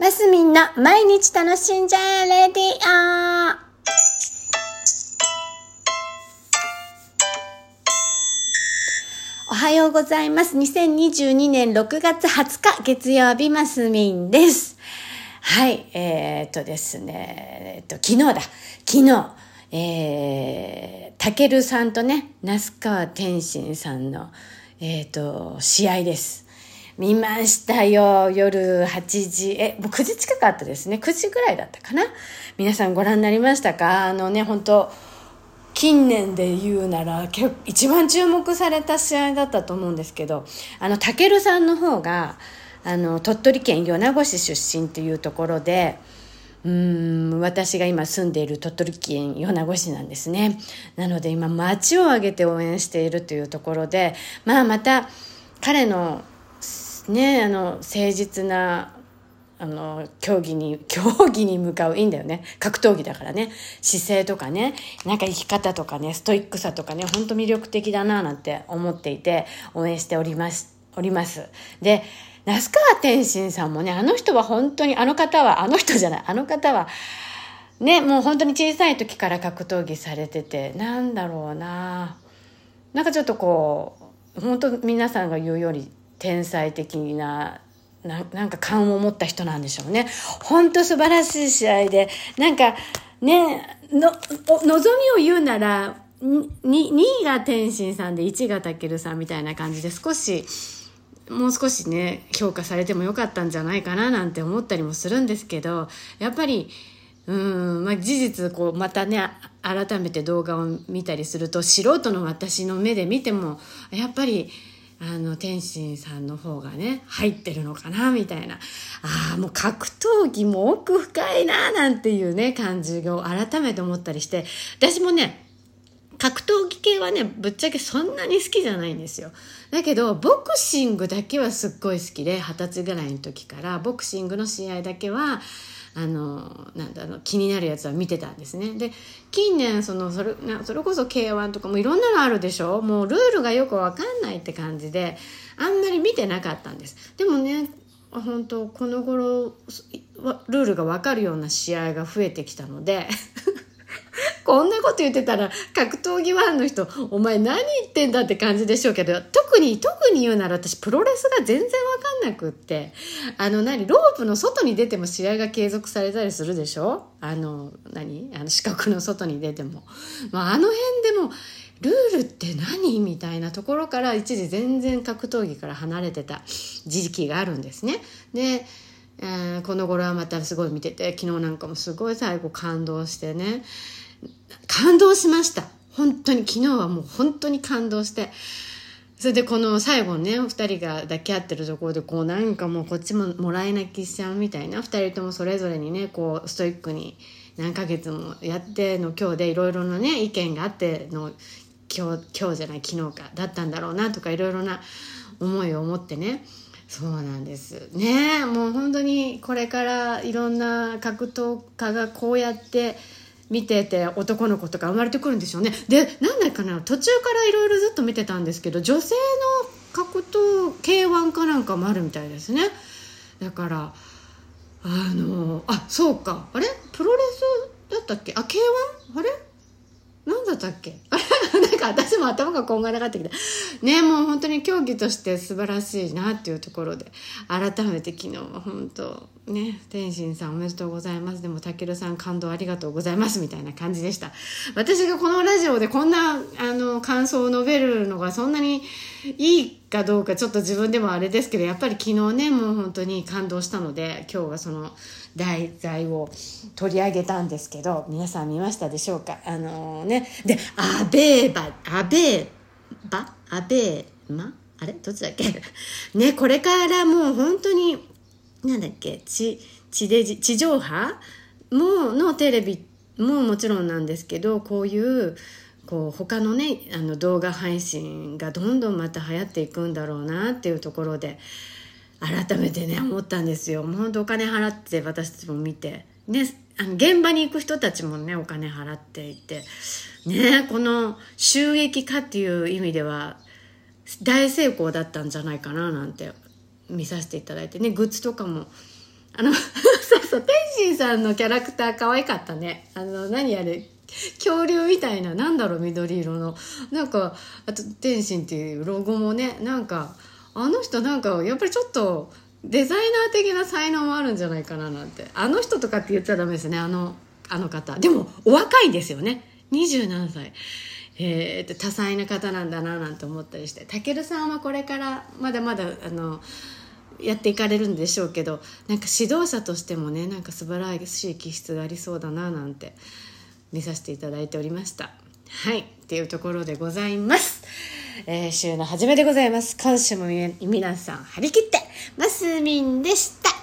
マスミンの毎日楽しんじゃえレディオおはようございます。2022年6月20日月曜日マスミンです。はい、えー、っとですね、えー、っと、昨日だ。昨日、えー、たけるさんとね、那須川天心さんの、えー、っと、試合です。見ましたよ。夜8時、え、もう9時近かったですね。9時ぐらいだったかな。皆さんご覧になりましたか？あのね、本当近年で言うなら、一番注目された試合だったと思うんですけど、あの、たけるさんの方が、あの、鳥取県米子市出身っていうところで、うん私が今住んでいる鳥取県米子市なんですね。なので今街を挙げて応援しているというところで、まあまた彼のね、あの、誠実な、あの、競技に、競技に向かう、いいんだよね。格闘技だからね。姿勢とかね、なんか生き方とかね、ストイックさとかね、ほんと魅力的だななんて思っていて、応援しております、おります。で、那須川天心さんもね、あの人は本当に、あの方は、あの人じゃない、あの方は、ね、もう本当に小さい時から格闘技されてて、なんだろうななんかちょっとこう、本当皆さんが言うより、天才的なななんか勘を持った人なんでしょうね。本当素晴らしい試合で、なんかね、の、望みを言うなら、2, 2位が天心さんで1位がたけるさんみたいな感じで少し、もう少しね、評価されてもよかったんじゃないかななんて思ったりもするんですけど、やっぱり、うん、まあ、事実、こう、またね、改めて動画を見たりすると、素人の私の目で見ても、やっぱり、あの、天心さんの方がね、入ってるのかな、みたいな。ああ、もう格闘技も奥深いな、なんていうね、感じを改めて思ったりして、私もね、格闘技系はね、ぶっちゃけそんなに好きじゃないんですよ。だけど、ボクシングだけはすっごい好きで、二十歳ぐらいの時から、ボクシングの試合だけは、あの、なんだろう、気になるやつは見てたんですね。で、近年、その、それな、それこそ K1 とかもいろんなのあるでしょ？もうルールがよくわかんないって感じで、あんまり見てなかったんです。でもね、本当この頃、ルールがわかるような試合が増えてきたので、こんなこと言ってたら格闘技ファンの人お前何言ってんだって感じでしょうけど特に特に言うなら私プロレスが全然わかんなくってあの何ロープの外に出ても試合が継続されたりするでしょ？あの何？あの四角の外に出ても、まあ、あの辺でもルールって何みたいなところから一時全然格闘技から離れてた時期があるんですね。でえー、この頃はまたすごい見てて昨日なんかもすごい最後感動してね。感動しました。本当に。昨日はもう本当に感動して。それでこの最後ね2人が抱き合ってるところでこうなんかもうこっちももらい泣きしちゃうみたいな。2人ともそれぞれにねこうストイックに何ヶ月もやっての今日でいろいろなね意見があっての今日今日じゃない昨日かだったんだろうなとかいろいろな思いを持ってね。そうなんです。ねもう本当にこれからいろんな格闘家がこうやって見てて男の子とか生まれてくるんでしょうね。でなんだかな途中からいろいろずっと見てたんですけど女性の格闘 K1 かなんかもあるみたいですね。だからあのあそうか。あれ？プロレスだったっけ？あ K1? あれ？何だったっけ？あれ？なんか私も頭がこんがらがってきた。ねもう本当に競技として素晴らしいなっていうところで、改めて昨日は本当、ね、天心さんおめでとうございます。でも、たけるさん感動ありがとうございますみたいな感じでした。私がこのラジオでこんな、あの、感想を述べるのがそんなにいいかどうかちょっと自分でもあれですけど、やっぱり昨日ね、もう本当に感動したので、今日はその、題材を取り上げたんですけど、皆さん見ましたでしょうか？あのー、ね、で、アベーバ、アベーバ？アベーマ？あれ？どっちだっけ？ね、これからもう本当に、なんだっけ、地、地デジ、地上波？も、のテレビももちろんなんですけど、こういう、こう他のねあの動画配信がどんどんまた流行っていくんだろうなっていうところで改めてね思ったんですよ。もう本当お金払って私たちも見て。ねあの現場に行く人たちもねお金払っていて。ねこの収益化っていう意味では大成功だったんじゃないかななんて見させていただいて。ねグッズとかも。あの そうそう天心さんのキャラクター可愛かったね。あの何あれ？恐竜みたいななんだろう緑色の。なんかあと天心っていうロゴもねなんかあの人なんかやっぱりちょっとデザイナー的な才能もあるんじゃないかななんて。あの人とかって言っちゃダメですねあのあの方。でもお若いんですよね。27歳。えー、多彩な方なんだななんて思ったりして。たけるさんはこれからまだまだあのやっていかれるんでしょうけどなんか指導者としてもねなんか素晴らしい気質がありそうだななんて。見させていただいておりました。はい。っていうところでございます。えー、週の初めでございます。今週も皆さん張り切ってますみんでした。